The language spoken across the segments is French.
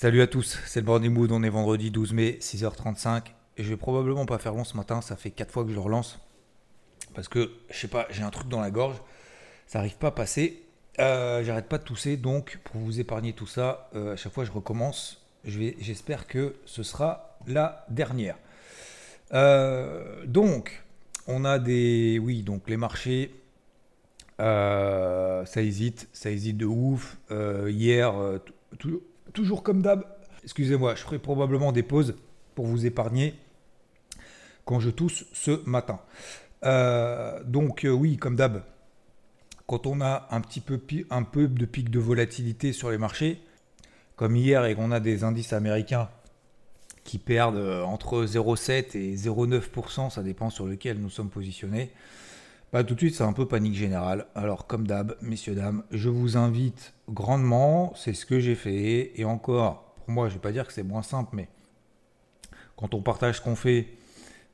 Salut à tous, c'est le Morning Mood, on est vendredi 12 mai, 6h35. Et je vais probablement pas faire long ce matin, ça fait 4 fois que je relance. Parce que, je sais pas, j'ai un truc dans la gorge, ça arrive pas à passer. Euh, J'arrête pas de tousser, donc pour vous épargner tout ça, euh, à chaque fois je recommence. J'espère que ce sera la dernière. Euh, donc, on a des. Oui, donc les marchés. Ça hésite, ça hésite de ouf. hier, toujours comme d'hab. Excusez-moi, je ferai probablement des pauses pour vous épargner quand je tousse ce matin. donc oui, comme d'hab, quand on a un petit peu, un peu de pic de volatilité sur les marchés, comme hier, et qu'on a des indices américains qui perdent euh, entre 0,7 et 0,9%, ça dépend sur lequel nous sommes positionnés, bah, tout de suite c'est un peu panique générale. Alors comme d'hab, messieurs, dames, je vous invite grandement, c'est ce que j'ai fait, et encore, pour moi je ne vais pas dire que c'est moins simple, mais quand on partage ce qu'on fait,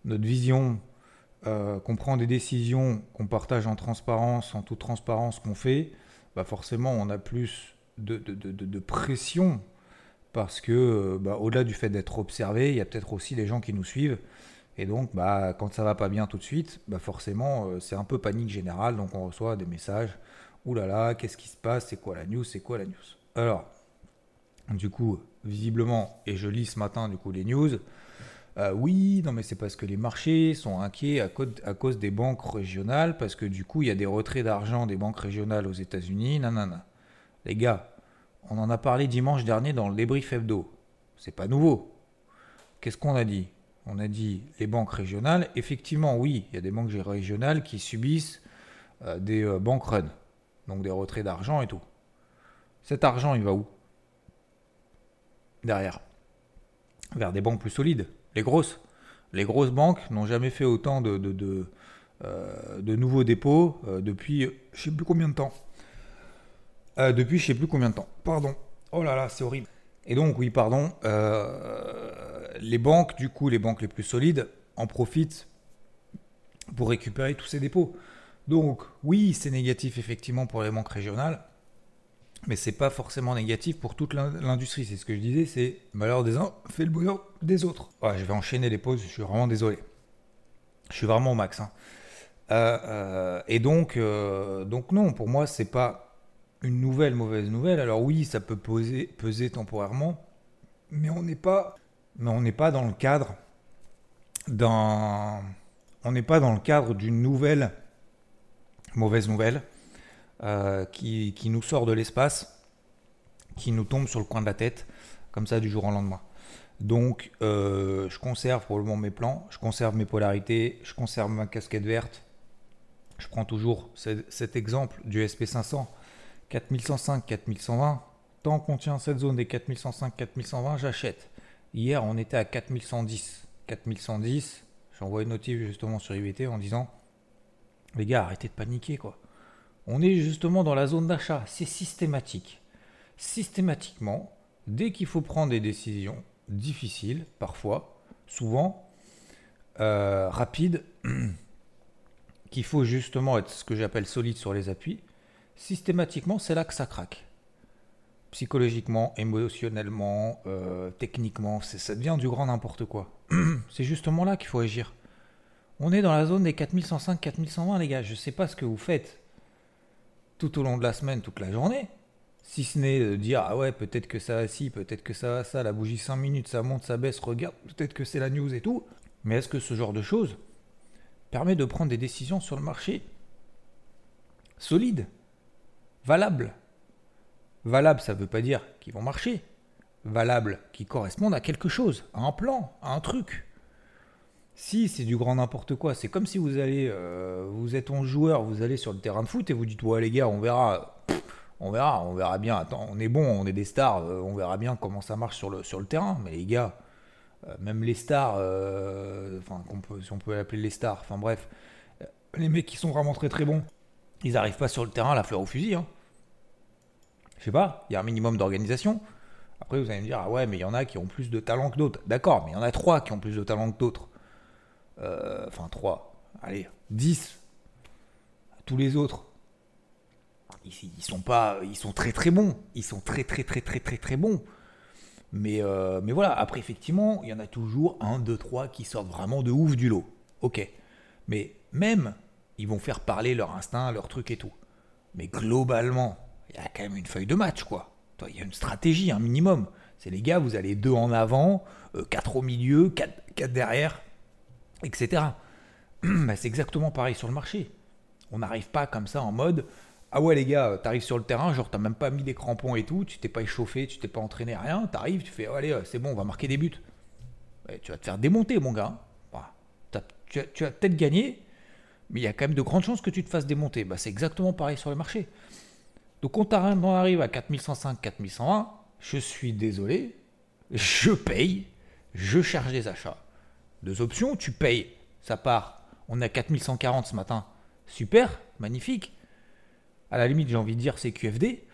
notre vision, euh, qu'on prend des décisions, qu'on partage en transparence, en toute transparence qu'on fait, bah forcément on a plus de, de, pression parce que euh, bah, au-delà du fait d'être observé, il y a peut-être aussi des gens qui nous suivent. Et donc, bah, quand ça va pas bien tout de suite, bah, forcément, euh, c'est un peu panique générale. Donc, on reçoit des messages. Ouh là là, qu'est-ce qui se passe? C'est quoi la news? C'est quoi la news? Alors, du coup, visiblement, et je lis ce matin du coup les news, euh, oui, non, mais c'est parce que les marchés sont inquiets à cause, des banques régionales, parce que du coup, il y a des retraits d'argent des banques régionales aux États-Unis. Nanana. Les gars, on en a parlé dimanche dernier dans le débrief hebdo. C'est pas nouveau. Qu'est-ce qu'on a dit? On a dit les banques régionales. Effectivement, oui, il y a des banques régionales qui subissent euh, des euh, bank runs, donc des retraits d'argent et tout. Cet argent, il va où? Derrière. Vers des banques plus solides les grosses. Les grosses banques n'ont jamais fait autant de, euh, nouveaux dépôts euh, depuis je sais plus combien de temps. Depuis je sais plus combien de temps. Pardon. Oh là là, c'est horrible. Et donc, oui, pardon. les banques, du coup, les banques les plus solides en profitent pour récupérer tous ces dépôts. Donc, oui, c'est négatif effectivement pour les banques régionales mais c'est pas forcément négatif pour toute l'industrie. C'est ce que je disais, c'est malheur des uns fait le bonheur des autres. je vais enchaîner les pauses, je suis vraiment désolé. Je suis vraiment au max. Hein. Euh, euh, et donc, euh, donc non, pour moi, c'est pas une nouvelle mauvaise nouvelle. Alors oui, ça peut peser, temporairement, mais on n'est pas, mais on n'est pas dans le cadre d'un, on n'est pas dans le cadre d'une nouvelle mauvaise nouvelle. Euh, qui, nous sort de l'espace, qui nous tombe sur le coin de la tête, comme ça du jour au lendemain. Donc euh, je conserve probablement mes plans, je conserve mes polarités, je conserve ma casquette verte. Je prends toujours cet exemple du SP500, 4105, 4120. Tant qu'on tient cette zone des 4105, 4120, j'achète. Hier, on était à 4110. 4110, j'envoie une notif justement sur IBT en disant Les gars, arrêtez de paniquer quoi. On est justement dans la zone d'achat. C'est systématique. Systématiquement, dès qu'il faut prendre des décisions difficiles, parfois, souvent, euh, rapides, qu'il faut justement être ce que j'appelle solide sur les appuis, systématiquement, c'est là que ça craque. Psychologiquement, émotionnellement, euh, techniquement, ça devient du grand n'importe quoi. c'est justement là qu'il faut agir. On est dans la zone des 4105-4120, les gars. Je ne sais pas ce que vous faites tout au long de la semaine, toute la journée. Si ce n'est de dire, ah ouais, peut-être que ça va ci, peut-être que ça va ça, la bougie 5 minutes, ça monte, ça baisse, regarde, peut-être que c'est la news et tout. Mais est-ce que ce genre de choses permet de prendre des décisions sur le marché solides, valables Valables, ça ne veut pas dire qu'ils vont marcher. Valables, qui correspondent à quelque chose, à un plan, à un truc. Si c'est du grand n'importe quoi, c'est comme si vous allez, euh, vous êtes un joueur, vous allez sur le terrain de foot et vous dites ouais les gars, on verra, on verra, on verra bien. Attends, on est bon, on est des stars, euh, on verra bien comment ça marche sur le terrain. Mais les gars, euh, même les stars, enfin si on peut appeler les stars, enfin bref, les mecs qui sont vraiment très très bons, ils n'arrivent pas sur le terrain à la fleur au fusil. Hein. Je sais pas, il y a un minimum d'organisation. Après, vous allez me dire, ah ouais, mais il y en a qui ont plus de talent que d'autres. D'accord, mais il y en a trois qui ont plus de talent que d'autres. Euh, enfin 3, allez, 10. Tous les autres, ils, sont pas, ils sont très très bons. Ils sont très très très très très très bons. Mais, euh, mais voilà, après, effectivement, il y en a toujours un, deux, trois qui sortent vraiment de ouf du lot. Ok. Mais même, ils vont faire parler leur instinct, leur truc et tout. Mais globalement, il y a quand même une feuille de match, quoi. Il y a une stratégie, un minimum. C'est les gars, vous allez deux en avant, euh, quatre au milieu, quatre, derrière, etc. Bah, c'est exactement pareil sur le marché. On n'arrive pas comme ça en mode ah ouais les gars, t'arrives sur le terrain, genre t'as même pas mis des crampons et tout, tu t'es pas échauffé, tu t'es pas entraîné, rien, t'arrives, tu fais oh, allez c'est bon, on va marquer des buts. tu vas te faire démonter mon gars. tu, as, peut-être gagné, mais il y a quand même de grandes chances que tu te fasses démonter. Bah, c'est exactement pareil sur le marché. Donc quand on arrive à 4105, 4120, je suis désolé, je paye, je charge des achats. Deux options, tu payes, ça part. On est à 4140 ce matin. Super, magnifique. À la limite, j'ai envie de dire c'est QFD.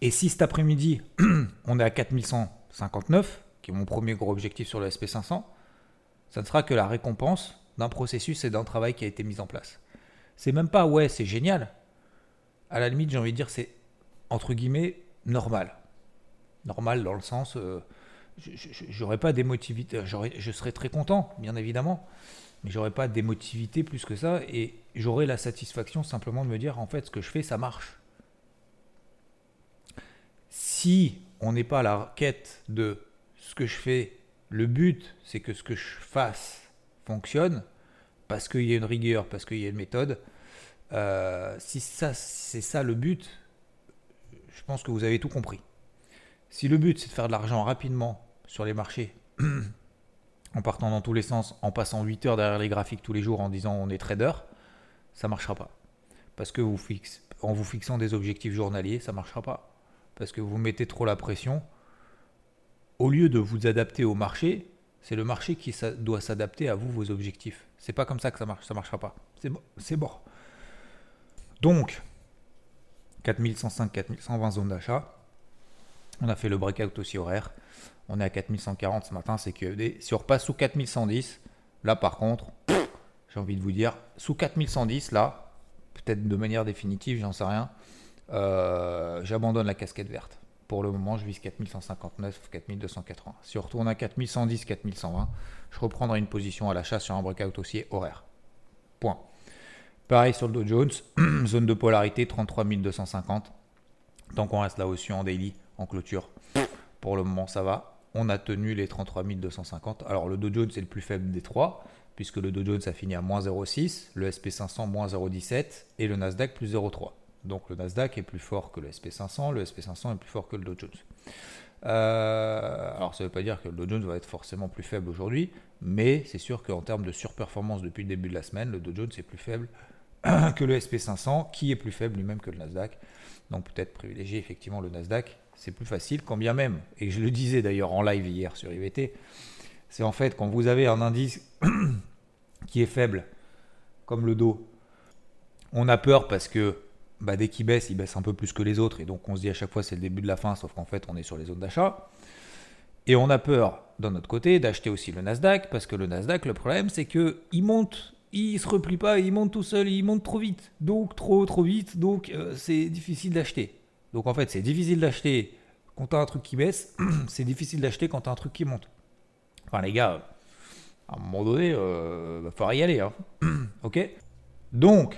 Et si cet après-midi, on est à 4159, qui est mon premier gros objectif sur le SP500, ça ne sera que la récompense d'un processus et d'un travail qui a été mis en place. C'est même pas ouais, c'est génial. À la limite, j'ai envie de dire c'est entre guillemets normal. Normal dans le sens, euh, j'aurais pas d'émotivité, je serais très content, bien évidemment, mais j'aurais pas d'émotivité plus que ça et j'aurais la satisfaction simplement de me dire en fait ce que je fais ça marche. Si on n'est pas à la quête de ce que je fais, le but c'est que ce que je fasse fonctionne parce qu'il y a une rigueur, parce qu'il y a une méthode. Euh, si ça c'est ça le but, je pense que vous avez tout compris. Si le but c'est de faire de l'argent rapidement sur les marchés en partant dans tous les sens, en passant 8 heures derrière les graphiques tous les jours en disant on est trader, ça marchera pas. Parce que vous en vous fixant des objectifs journaliers, ça ne marchera pas. Parce que vous mettez trop la pression. Au lieu de vous adapter au marché, c'est le marché qui doit s'adapter à vous, vos objectifs. C'est pas comme ça que ça marche, ça marchera pas. C'est mort. Donc, 4105, 4120 zones d'achat. On a fait le breakout aussi horaire. On est à 4140 ce matin, c'est QFD. Si on repasse sous 4110, là par contre, j'ai envie de vous dire, sous 4110, là, peut-être de manière définitive, j'en sais rien, euh, j'abandonne la casquette verte. Pour le moment, je vise 4159, 4280. Si on retourne à 4110, 4120, je reprendrai une position à l'achat sur un breakout haussier horaire. Point. Pareil sur le Dow Jones, zone de polarité 33250. Tant qu'on reste là aussi en daily, en clôture, pour le moment ça va on a tenu les 33 250. Alors le Dow Jones c'est le plus faible des trois, puisque le Dow Jones a fini à moins 0,6, le SP500 moins 0,17 et le Nasdaq plus 0,3. Donc le Nasdaq est plus fort que le SP500, le SP500 est plus fort que le Dow Jones. Euh, alors ça ne veut pas dire que le Dow Jones va être forcément plus faible aujourd'hui, mais c'est sûr qu'en termes de surperformance depuis le début de la semaine, le Dow Jones est plus faible que le SP500, qui est plus faible lui-même que le Nasdaq. Donc peut-être privilégier effectivement le Nasdaq c'est plus facile, quand bien même, et je le disais d'ailleurs en live hier sur IVT, c'est en fait quand vous avez un indice qui est faible, comme le dos, on a peur parce que bah, dès qu'il baisse, il baisse un peu plus que les autres, et donc on se dit à chaque fois c'est le début de la fin, sauf qu'en fait on est sur les zones d'achat. Et on a peur, d'un autre côté, d'acheter aussi le Nasdaq, parce que le Nasdaq, le problème, c'est que il monte, il se replie pas, il monte tout seul, il monte trop vite, donc trop trop vite, donc euh, c'est difficile d'acheter. Donc en fait, c'est difficile d'acheter quand tu as un truc qui baisse, c'est difficile d'acheter quand tu as un truc qui monte. Enfin, les gars, à un moment donné, il euh, va falloir y aller. Hein. ok? Donc,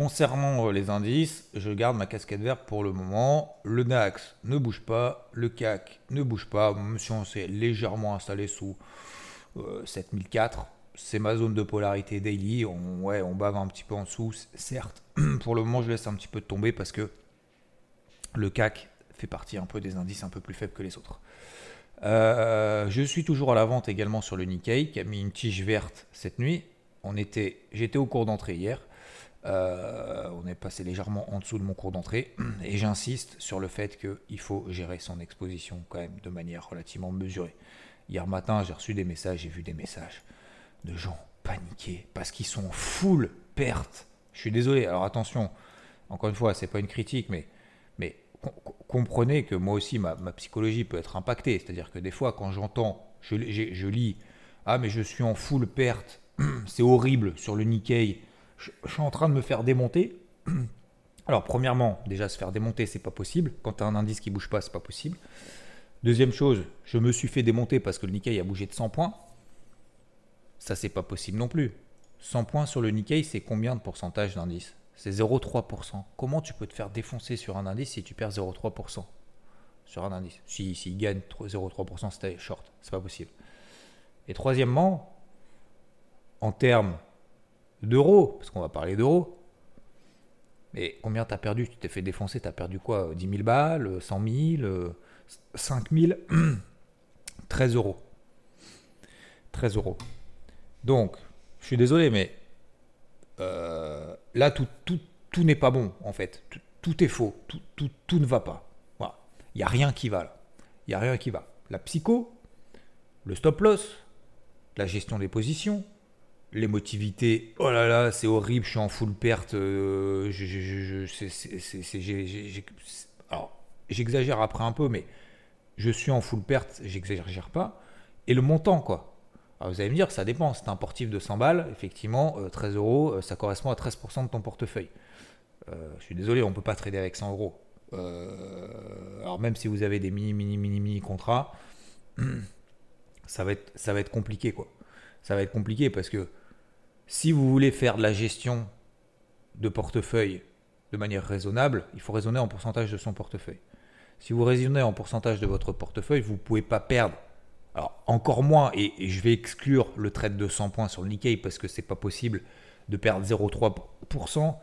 concernant euh, les indices, je garde ma casquette verte pour le moment. Le DAX ne bouge pas, le CAC ne bouge pas, même si on s'est légèrement installé sous 7004. Euh, c'est ma zone de polarité daily. On, ouais, on bave un petit peu en dessous, certes. pour le moment, je laisse un petit peu tomber parce que le CAC fait partie un peu des indices un peu plus faibles que les autres. Euh, je suis toujours à la vente également sur le Nikkei qui a mis une tige verte cette nuit. J'étais au cours d'entrée hier. Euh, on est passé légèrement en dessous de mon cours d'entrée et j'insiste sur le fait qu'il faut gérer son exposition quand même de manière relativement mesurée. Hier matin, j'ai reçu des messages, j'ai vu des messages de gens paniqués parce qu'ils sont full perte. Je suis désolé. Alors attention, encore une fois, c'est pas une critique, mais comprenez que moi aussi, ma, psychologie peut être impactée. C'est-à-dire que des fois, quand j'entends, je, lis, ah mais je suis en full perte, c'est horrible sur le Nikkei, je, suis en train de me faire démonter. Alors, premièrement, déjà se faire démonter, c'est pas possible. Quand tu as un indice qui bouge pas, c'est pas possible. Deuxième chose, je me suis fait démonter parce que le Nikkei a bougé de 100 points. Ça, c'est pas possible non plus. 100 points sur le Nikkei, c'est combien de pourcentage d'indice? C'est 0,3%. Comment tu peux te faire défoncer sur un indice si tu perds 0,3% sur un indice? Si, si gagne 0,3%, c'était short. C'est pas possible. Et troisièmement, en termes d'euros, parce qu'on va parler d'euros, mais combien tu as perdu? Tu t'es fait défoncer, tu as perdu quoi? 10 000 balles 100 000 5 000 13 euros. 13 euros. Donc, je suis désolé, mais euh, là, tout, tout, n'est pas bon, en fait. Tout, est faux. Tout, ne va pas. Il n'y a rien qui va, là. Il n'y a rien qui va. La psycho, le stop loss, la gestion des positions, l'émotivité. Oh là là, c'est horrible, je suis en full perte. Alors, j'exagère après un peu, mais je suis en full perte, j'exagère pas. Et le montant, quoi. Alors vous allez me dire, ça dépend. C'est un portif de 100 balles, effectivement, 13 euh, euros, euh, ça correspond à 13% de ton portefeuille. Euh, je suis désolé, on ne peut pas trader avec 100 euros. alors même si vous avez des mini, mini, mini, mini contrats, ça va être, ça va être compliqué, quoi. Ça va être compliqué parce que si vous voulez faire de la gestion de portefeuille de manière raisonnable, il faut raisonner en pourcentage de son portefeuille. Si vous raisonnez en pourcentage de votre portefeuille, vous ne pouvez pas perdre alors, encore moins, et, je vais exclure le trade de 100 points sur le Nikkei parce que c'est pas possible de perdre 0,3%,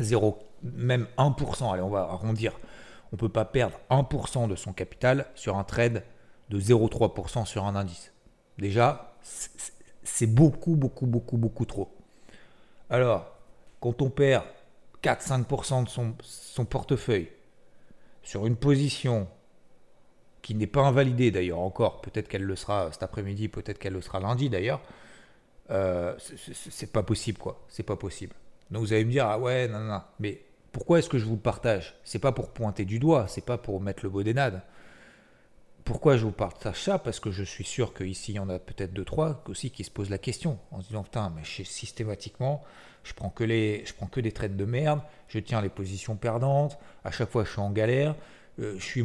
0, même 1%, allez, on va arrondir. On ne peut pas perdre 1% de son capital sur un trade de 0,3% sur un indice. Déjà, c'est beaucoup, beaucoup, beaucoup, beaucoup trop. Alors, quand on perd 4-5% de son, son portefeuille sur une position qui n'est pas invalidée d'ailleurs encore, peut-être qu'elle le sera cet après-midi, peut-être qu'elle le sera lundi d'ailleurs, euh, c'est pas possible quoi, c'est pas possible. Donc vous allez me dire, ah ouais, non, non, mais pourquoi est-ce que je vous le partage? C'est pas pour pointer du doigt, c'est pas pour mettre le beau dénade. Pourquoi je vous partage ça Parce que je suis sûr qu'ici, il y en a peut-être deux, trois aussi qui se posent la question en se disant Putain, mais systématiquement, je prends, que les, je prends que des traites de merde, je tiens les positions perdantes, à chaque fois je suis en galère, euh, je suis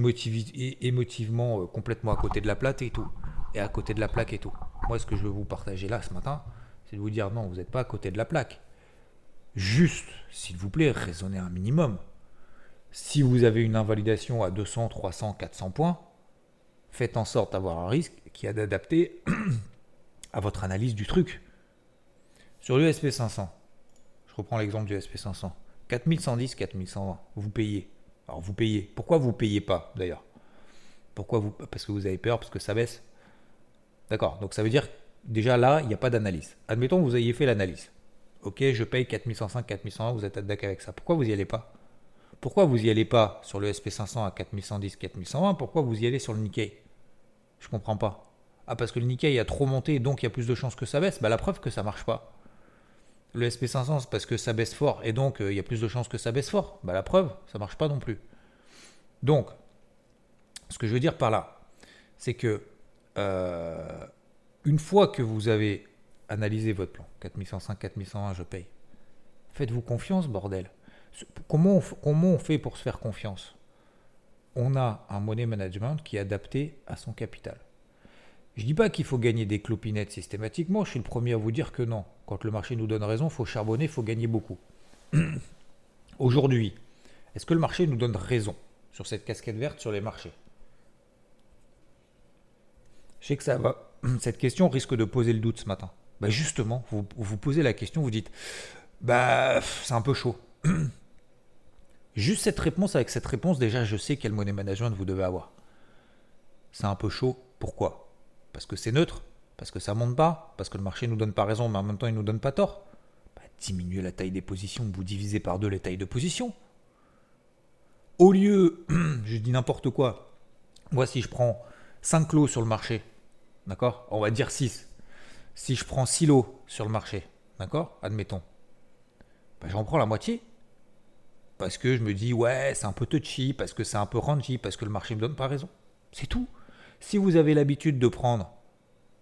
émotivement euh, complètement à côté de la plaque et tout. Et à côté de la plaque et tout. Moi, ce que je veux vous partager là ce matin, c'est de vous dire non, vous n'êtes pas à côté de la plaque. Juste, s'il vous plaît, raisonnez un minimum. Si vous avez une invalidation à 200, 300, 400 points, faites en sorte d'avoir un risque qui est adapté à votre analyse du truc. Sur l'USP 500, je reprends l'exemple du SP 500. 4110, 4120, vous payez. Alors vous payez. Pourquoi vous ne payez pas d'ailleurs? Pourquoi vous Parce que vous avez peur, parce que ça baisse. D'accord. Donc ça veut dire déjà là, il n'y a pas d'analyse. Admettons que vous ayez fait l'analyse. Ok, je paye 4105, 4120, vous êtes d'accord avec ça. Pourquoi vous n'y allez pas? Pourquoi vous n'y allez pas sur le SP500 à 4110, 4120 Pourquoi vous y allez sur le Nikkei? Je comprends pas. Ah, parce que le Nikkei a trop monté, donc il y a plus de chances que ça baisse. Bah, la preuve que ça marche pas. Le SP500, c'est parce que ça baisse fort et donc euh, il y a plus de chances que ça baisse fort. Bah, la preuve, ça marche pas non plus. Donc, ce que je veux dire par là, c'est que euh, une fois que vous avez analysé votre plan, 4105, 4101, je paye, faites-vous confiance, bordel. Comment on fait pour se faire confiance? On a un money management qui est adapté à son capital. Je dis pas qu'il faut gagner des clopinettes systématiquement, je suis le premier à vous dire que non. Quand le marché nous donne raison, il faut charbonner, il faut gagner beaucoup. Aujourd'hui, est-ce que le marché nous donne raison sur cette casquette verte sur les marchés? Je sais que ça va. Cette question risque de poser le doute ce matin. Bah justement, vous vous posez la question, vous dites Bah, c'est un peu chaud. Juste cette réponse, avec cette réponse, déjà, je sais quel money management vous devez avoir. C'est un peu chaud. Pourquoi? Parce que c'est neutre, parce que ça monte pas, parce que le marché nous donne pas raison, mais en même temps il nous donne pas tort. Bah, diminuez la taille des positions, vous divisez par deux les tailles de position. Au lieu, je dis n'importe quoi, moi si je prends 5 lots sur le marché, d'accord? On va dire 6. Si je prends 6 lots sur le marché, d'accord? Admettons. Bah, j'en prends la moitié. Parce que je me dis, ouais, c'est un peu touchy, parce que c'est un peu rangy, parce que le marché me donne pas raison. C'est tout. Si vous avez l'habitude de prendre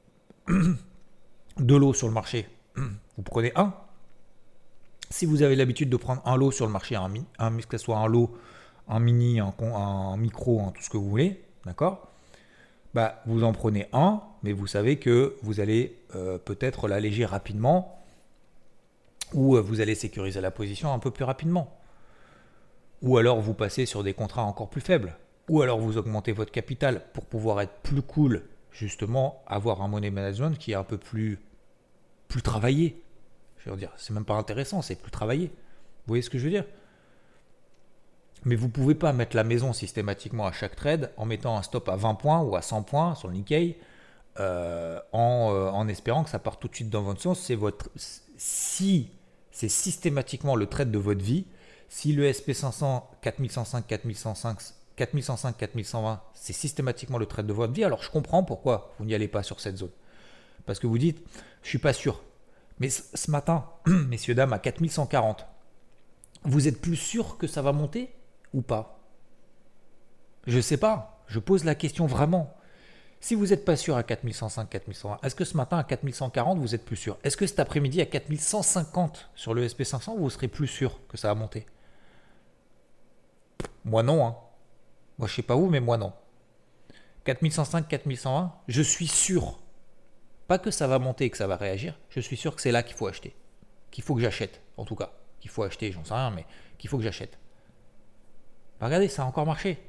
de l'eau sur le marché, vous prenez un. Si vous avez l'habitude de prendre un lot sur le marché, un, un, que ce soit un lot, un mini, un, un micro, tout ce que vous voulez, d'accord? Bah, Vous en prenez un, mais vous savez que vous allez euh, peut-être l'alléger rapidement ou euh, vous allez sécuriser la position un peu plus rapidement. Ou alors vous passez sur des contrats encore plus faibles. Ou alors vous augmentez votre capital pour pouvoir être plus cool, justement, avoir un money management qui est un peu plus, plus travaillé. Je veux dire, c'est même pas intéressant, c'est plus travaillé. Vous voyez ce que je veux dire? Mais vous pouvez pas mettre la maison systématiquement à chaque trade en mettant un stop à 20 points ou à 100 points sur le Nikkei euh, en, euh, en, espérant que ça parte tout de suite dans votre sens. Si c'est systématiquement le trade de votre vie, si le SP500 4105 4105 4105 4120 c'est systématiquement le trade de votre vie, alors je comprends pourquoi vous n'y allez pas sur cette zone. Parce que vous dites, je suis pas sûr. Mais ce matin, messieurs dames, à 4140, vous êtes plus sûr que ça va monter ou pas? Je ne sais pas. Je pose la question vraiment. Si vous n'êtes pas sûr à 4105, 4120, est-ce que ce matin à 4140, vous êtes plus sûr? Est-ce que cet après-midi à 4150 sur le SP500, vous serez plus sûr que ça va monter? Moi non. Hein. Moi je sais pas où, mais moi non. 4105, 4120, je suis sûr. Pas que ça va monter et que ça va réagir, je suis sûr que c'est là qu'il faut acheter. Qu'il faut que j'achète, en tout cas. Qu'il faut acheter, j'en sais rien, mais qu'il faut que j'achète. regardez, ça a encore marché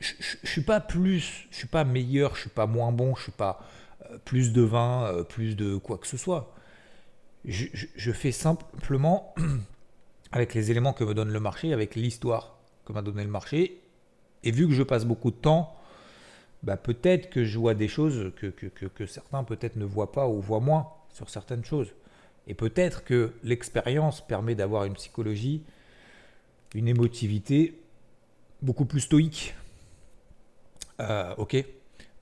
je, ne suis pas plus, je suis pas meilleur, je suis pas moins bon, je suis pas euh, plus de vin, euh, plus de quoi que ce soit. Je, fais simplement avec les éléments que me donne le marché, avec l'histoire m'a donné le marché, et vu que je passe beaucoup de temps, bah peut-être que je vois des choses que, que, que certains peut-être ne voient pas ou voient moins sur certaines choses. Et peut-être que l'expérience permet d'avoir une psychologie, une émotivité beaucoup plus stoïque euh, ok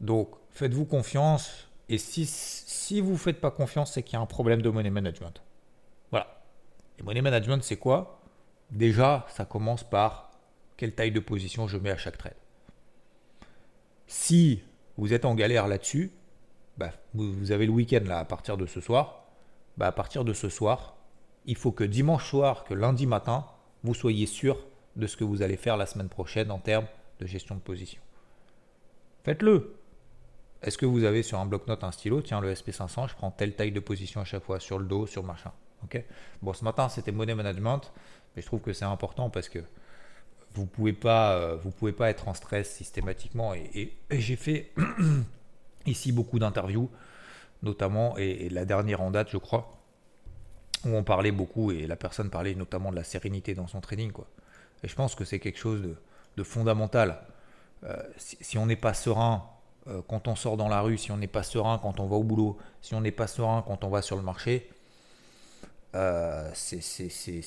Donc, faites-vous confiance. Et si, si vous ne faites pas confiance, c'est qu'il y a un problème de money management. Voilà. Et money management, c'est quoi? Déjà, ça commence par quelle taille de position je mets à chaque trade. Si vous êtes en galère là-dessus, bah, vous, avez le week-end là à partir de ce soir. Bah, à partir de ce soir, il faut que dimanche soir, que lundi matin, vous soyez sûr de ce que vous allez faire la semaine prochaine en termes de gestion de position. Faites-le. Est-ce que vous avez sur un bloc-notes un stylo Tiens, le SP500, je prends telle taille de position à chaque fois, sur le dos, sur machin. Bon, ce matin, c'était money management, mais je trouve que c'est important parce que vous pouvez, pas, euh, vous pouvez pas être en stress systématiquement. Et, j'ai fait ici beaucoup d'interviews, notamment, et, la dernière en date, je crois, où on parlait beaucoup, et la personne parlait notamment de la sérénité dans son training. Quoi. Et je pense que c'est quelque chose de fondamental. Euh, si, on n'est pas serein euh, quand on sort dans la rue, si on n'est pas serein quand on va au boulot, si on n'est pas serein quand on va sur le marché, euh,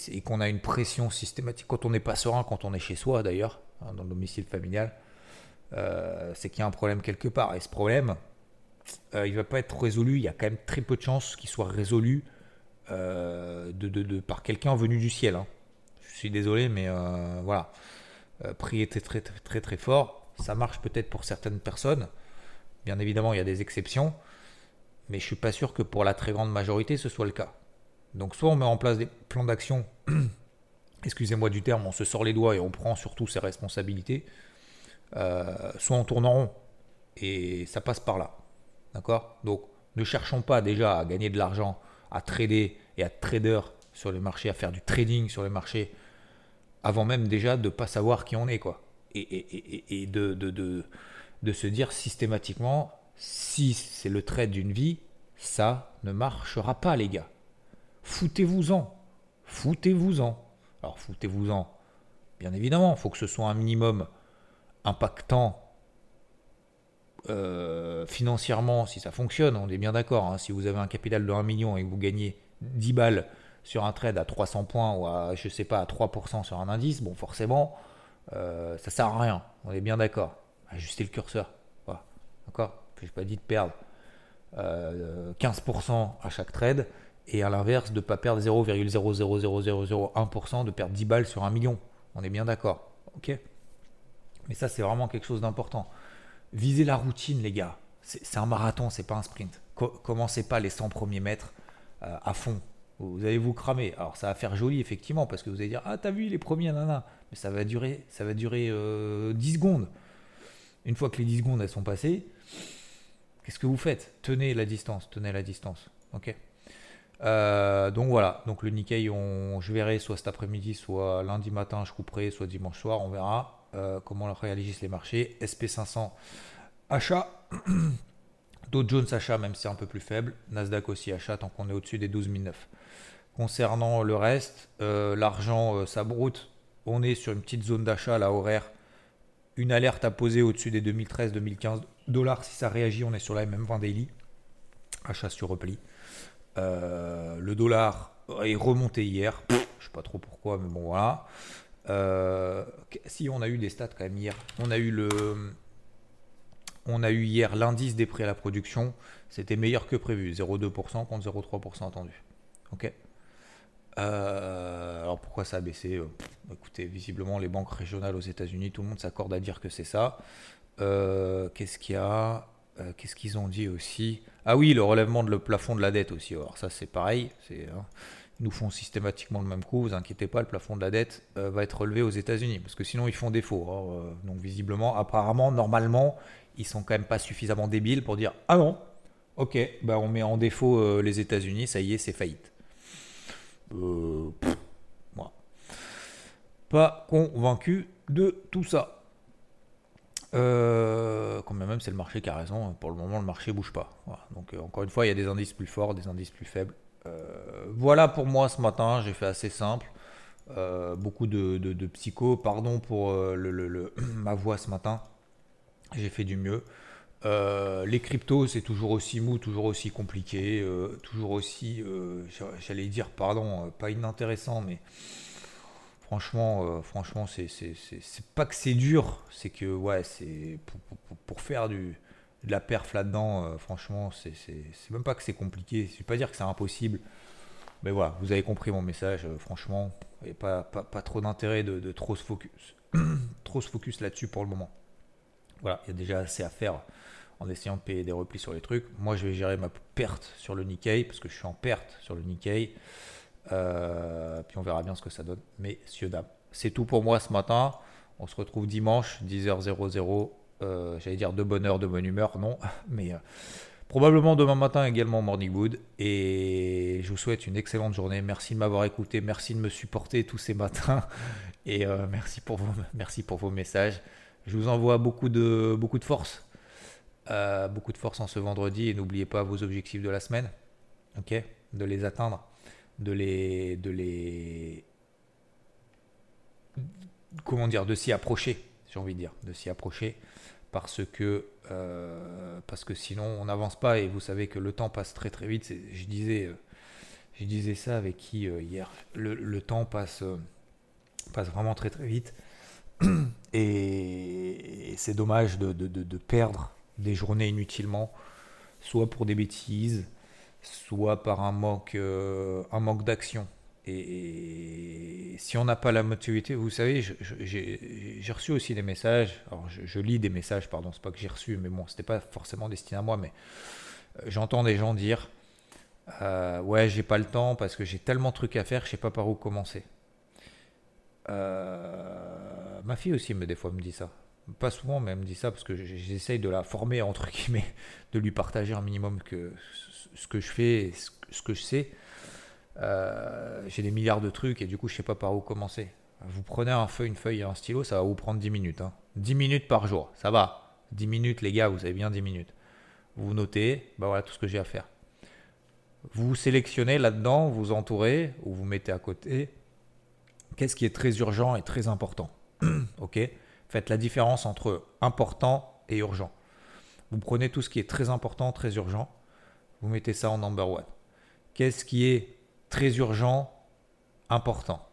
et qu'on a une pression systématique, quand on n'est pas serein quand on est chez soi d'ailleurs, hein, dans le domicile familial, c'est qu'il y a un problème quelque part. Et ce problème, il ne va pas être résolu, il y a quand même très peu de chances qu'il soit résolu par quelqu'un venu du ciel. Hein. Je suis désolé, mais voilà. prier très très très très fort ça marche peut-être pour certaines personnes. Bien évidemment, il y a des exceptions. Mais je ne suis pas sûr que pour la très grande majorité, ce soit le cas. Donc soit on met en place des plans d'action, excusez-moi du terme, on se sort les doigts et on prend surtout ses responsabilités, euh, soit on tourne en rond. Et ça passe par là. D'accord? Donc ne cherchons pas déjà à gagner de l'argent, à trader et à être trader sur les marchés, à faire du trading sur les marchés, avant même déjà de ne pas savoir qui on est. quoi et, de, de, se dire systématiquement, si c'est le trait d'une vie, ça ne marchera pas, les gars. Foutez-vous-en. Foutez-vous-en. Alors, foutez-vous-en. Bien évidemment, il faut que ce soit un minimum impactant euh, financièrement si ça fonctionne. On est bien d'accord. Hein. Si vous avez un capital de 1 million et que vous gagnez 10 balles sur un trade à 300 points ou à, je sais pas, à 3% sur un indice, bon, forcément, euh, ça sert à rien. On est bien d'accord. Ajuster le curseur. D'accord? Je n'ai pas dit de perdre 15% euh, à chaque trade et à l'inverse de ne pas perdre 0,00001%, de perdre 10 balles sur un million. On est bien d'accord. Ok Mais ça, c'est vraiment quelque chose d'important. Visez la routine, les gars. C'est un marathon, c'est pas un sprint. commencez pas les 100 premiers mètres euh, à fond. Vous allez vous cramer. Alors ça va faire joli effectivement parce que vous allez dire ah t'as vu les premiers nana, mais ça va durer ça va durer 10 euh, secondes. Une fois que les 10 secondes elles sont passées, qu'est-ce que vous faites? Tenez la distance, tenez la distance. Ok? Euh, donc voilà, donc le Nikkei, je verrai soit cet après-midi, soit lundi matin, je couperai, soit dimanche soir, on verra euh, comment réagissent les marchés. SP500 achat, Dow Jones achat, même si c'est un peu plus faible, Nasdaq aussi achat tant qu'on est au-dessus des 12 009. Concernant le reste, euh, l'argent, ça broute, on est sur une petite zone d'achat, la horaire, une alerte à poser au-dessus des 2013-2015 dollars. Si ça réagit, on est sur la MM20 daily, achat sur repli. Euh, le dollar est remonté hier. Je je sais pas trop pourquoi, mais bon voilà. Euh, si on a eu des stats quand même hier. On a eu le, on a eu hier l'indice des prix à la production. C'était meilleur que prévu, 0,2% contre 0,3% attendu. Ok. Euh, alors pourquoi ça a baissé? Écoutez, visiblement les banques régionales aux États-Unis, tout le monde s'accorde à dire que c'est ça. Qu'est-ce qu'il y a? Euh, qu'est-ce qu'ils ont dit aussi? Ah oui, le relèvement de le plafond de la dette aussi. Alors ça c'est pareil, c'est, hein, ils nous font systématiquement le même coup, vous inquiétez pas, le plafond de la dette euh, va être relevé aux États-Unis, parce que sinon ils font défaut. Euh, donc visiblement, apparemment, normalement, ils sont quand même pas suffisamment débiles pour dire Ah non, ok, bah on met en défaut les États-Unis, ça y est, c'est faillite. Pas convaincu de tout ça. Euh, quand même, c'est le marché qui a raison. Pour le moment, le marché bouge pas. Donc, euh, encore une fois, il y a des indices plus forts, des indices plus faibles. Euh, voilà pour moi ce matin. J'ai fait assez simple. beaucoup de, psycho. Pardon pour le, ma voix ce matin. J'ai fait du mieux. les cryptos, c'est toujours aussi mou, toujours aussi compliqué, toujours aussi, j'allais dire, pardon, pas inintéressant, mais Franchement, euh, franchement, c'est pas que c'est dur, c'est que ouais, c'est pour, faire de la perf là-dedans, euh, franchement, c'est même pas que c'est compliqué. Je vais pas dire que c'est impossible, mais voilà, vous avez compris mon message. Euh, franchement, il pas, trop d'intérêt de, trop se focus, trop se focus là-dessus pour le moment. Voilà, il y a déjà assez à faire en essayant de payer des replis sur les trucs. Moi, je vais gérer ma perte sur le Nikkei parce que je suis en perte sur le Nikkei. Euh, puis on verra bien ce que ça donne. Messieurs, dames, c'est tout pour moi ce matin. On se retrouve dimanche, 10h00. Euh, j'allais dire de bonne heure, de bonne humeur, non. Mais euh, probablement demain matin également Morning Wood. Et je vous souhaite une excellente journée. Merci de m'avoir écouté. Merci de me supporter tous ces matins. Et merci, pour vos, merci pour vos messages. Je vous envoie beaucoup de, beaucoup de force. beaucoup de force en ce vendredi. Et n'oubliez pas vos objectifs de la semaine. Ok? De les atteindre de les, de comment dire, de s'y approcher, j'ai envie de dire, de s'y approcher, parce que, euh, parce que sinon on n'avance pas et vous savez que le temps passe très très vite. Je disais, euh, je disais ça avec qui euh, hier, le, temps passe, vraiment très très vite et, c'est dommage de, de, perdre des journées inutilement, soit pour des bêtises, soit par un manque, euh, manque d'action. Et, si on n'a pas la motivité, vous savez, j'ai reçu aussi des messages. Alors, je, lis des messages, pardon, c'est pas que j'ai reçu, mais bon, c'était pas forcément destiné à moi, mais euh, j'entends des gens dire euh, Ouais, j'ai pas le temps parce que j'ai tellement de trucs à faire, je sais pas par où commencer. ma fille aussi, me, des fois, me dit ça. Pas souvent, mais elle me dit ça parce que j'essaye de la former, entre guillemets, de lui partager un minimum que ce que je fais, ce que je sais. Euh, j'ai des milliards de trucs et du coup, je sais pas par où commencer. Vous prenez un feuille, une feuille et un stylo, ça va vous prendre 10 minutes. Hein. 10 minutes par jour, ça va. 10 minutes, les gars, vous avez bien 10 minutes. Vous notez, bah voilà tout ce que j'ai à faire. Vous sélectionnez là-dedans, vous entourez ou vous mettez à côté. Qu'est-ce qui est très urgent et très important? Ok? Faites la différence entre important et urgent. Vous prenez tout ce qui est très important, très urgent, vous mettez ça en number one. Qu'est-ce qui est très urgent, important?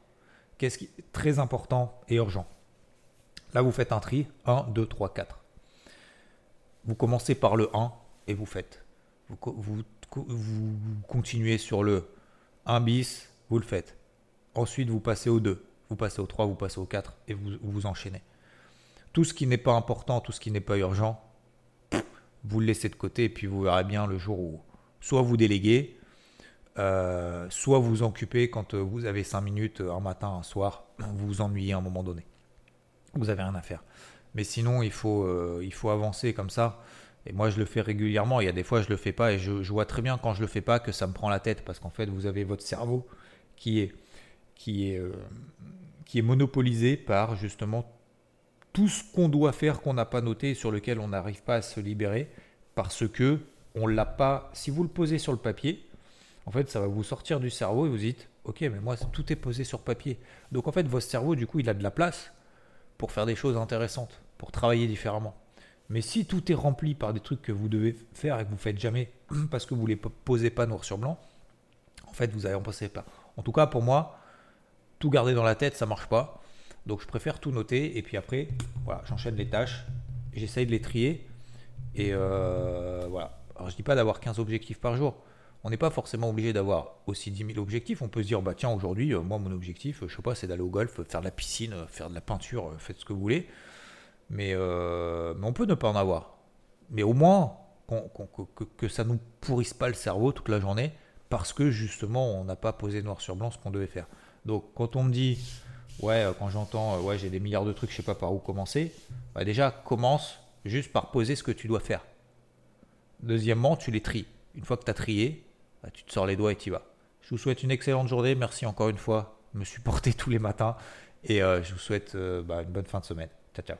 Qu'est-ce qui est très important et urgent? Là, vous faites un tri 1, 2, 3, 4. Vous commencez par le 1 et vous faites. Vous, continuez sur le 1 bis, vous le faites. Ensuite, vous passez au 2, vous passez au 3, vous passez au 4 et vous, vous enchaînez. Tout ce qui n'est pas important, tout ce qui n'est pas urgent, vous le laissez de côté et puis vous verrez bien le jour où, soit vous déléguez, euh, soit vous occupez quand euh, vous avez 5 minutes un matin, un soir, vous vous ennuyez à un moment donné. Vous avez rien à faire. Mais sinon, il faut, avancer comme ça. Et moi, je le fais régulièrement. Il y a des fois, je le fais pas et je, je vois très bien quand je le fais pas que ça me prend la tête parce qu'en fait, vous avez votre cerveau qui est, qui est, qui est monopolisé par justement tout ce qu'on doit faire qu'on n'a pas noté sur lequel on n'arrive pas à se libérer parce que on l'a pas. Si vous le posez sur le papier, en fait, ça va vous sortir du cerveau et vous dites, ok, mais moi, tout est posé sur papier. Donc en fait, votre cerveau, du coup, il a de la place pour faire des choses intéressantes, pour travailler différemment. Mais si tout est rempli par des trucs que vous devez faire et que vous faites jamais parce que vous ne les posez pas noir sur blanc, en fait, vous n'allez en passer pas. En tout cas, pour moi, tout garder dans la tête, ça marche pas. Donc je préfère tout noter et puis après, voilà, j'enchaîne les tâches, j'essaye de les trier et euh, voilà. Alors je dis pas d'avoir 15 objectifs par jour. On n'est pas forcément obligé d'avoir aussi 10 000 objectifs. On peut se dire, bah tiens, aujourd'hui, euh, moi, mon objectif, je sais pas, c'est d'aller au golf, faire de la piscine, faire de la peinture, faites ce que vous voulez. Mais, euh, mais on peut ne pas en avoir. Mais au moins, que, que, ça nous pourrisse pas le cerveau toute la journée, parce que justement, on n'a pas posé noir sur blanc ce qu'on devait faire. Donc, quand on me dit, ouais, euh, quand j'entends, euh, ouais, j'ai des milliards de trucs, je sais pas par où commencer, bah déjà, commence juste par poser ce que tu dois faire. Deuxièmement, tu les tries. Une fois que tu as trié, bah, tu te sors les doigts et tu y vas. Je vous souhaite une excellente journée. Merci encore une fois de me supporter tous les matins. Et euh, je vous souhaite bah, une bonne fin de semaine. Ciao, ciao.